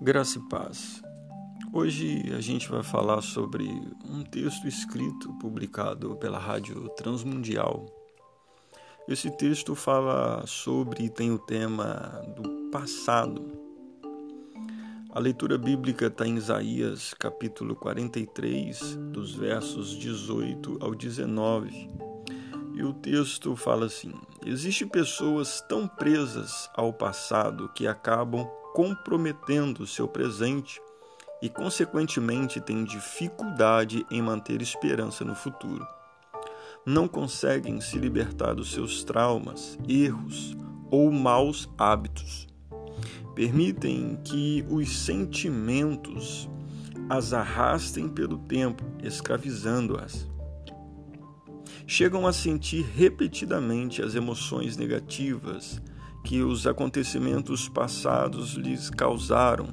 Graça e paz. Hoje a gente vai falar sobre um texto escrito, publicado pela Rádio Transmundial. Esse texto fala sobre e tem o tema do passado. A leitura bíblica está em Isaías, capítulo 43, dos versos 18 ao 19. E o texto fala assim: Existem pessoas tão presas ao passado que acabam comprometendo seu presente e, consequentemente, têm dificuldade em manter esperança no futuro. Não conseguem se libertar dos seus traumas, erros ou maus hábitos. Permitem que os sentimentos as arrastem pelo tempo, escravizando-as. Chegam a sentir repetidamente as emoções negativas que os acontecimentos passados lhes causaram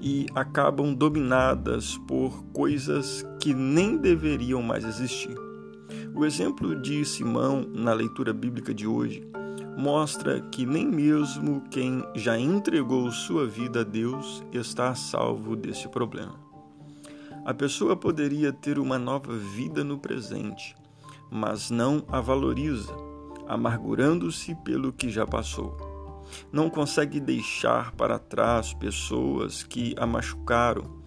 e acabam dominadas por coisas que nem deveriam mais existir. O exemplo de Simão na leitura bíblica de hoje mostra que nem mesmo quem já entregou sua vida a Deus está a salvo desse problema. A pessoa poderia ter uma nova vida no presente, mas não a valoriza amargurando-se pelo que já passou. Não consegue deixar para trás pessoas que a machucaram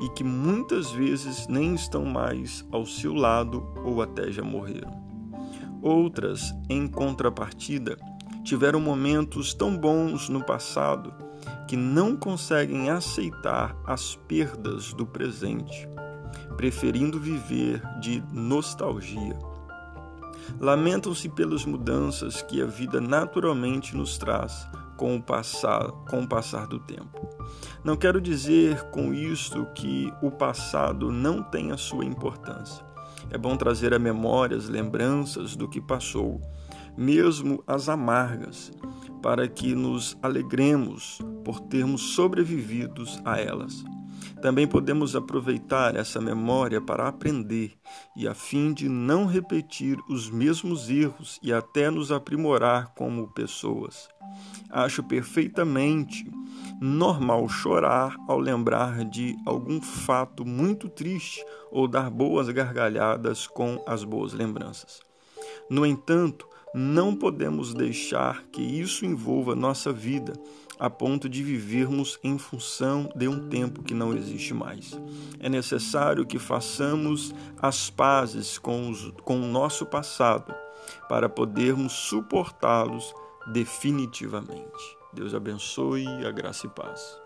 e que muitas vezes nem estão mais ao seu lado ou até já morreram. Outras, em contrapartida, tiveram momentos tão bons no passado que não conseguem aceitar as perdas do presente, preferindo viver de nostalgia lamentam-se pelas mudanças que a vida naturalmente nos traz com o, passar, com o passar do tempo. Não quero dizer com isto que o passado não tenha sua importância. É bom trazer à memória as lembranças do que passou, mesmo as amargas, para que nos alegremos por termos sobrevividos a elas. Também podemos aproveitar essa memória para aprender e a fim de não repetir os mesmos erros e até nos aprimorar como pessoas. Acho perfeitamente normal chorar ao lembrar de algum fato muito triste ou dar boas gargalhadas com as boas lembranças. No entanto, não podemos deixar que isso envolva nossa vida a ponto de vivermos em função de um tempo que não existe mais. É necessário que façamos as pazes com, os, com o nosso passado para podermos suportá-los definitivamente. Deus abençoe a graça e paz.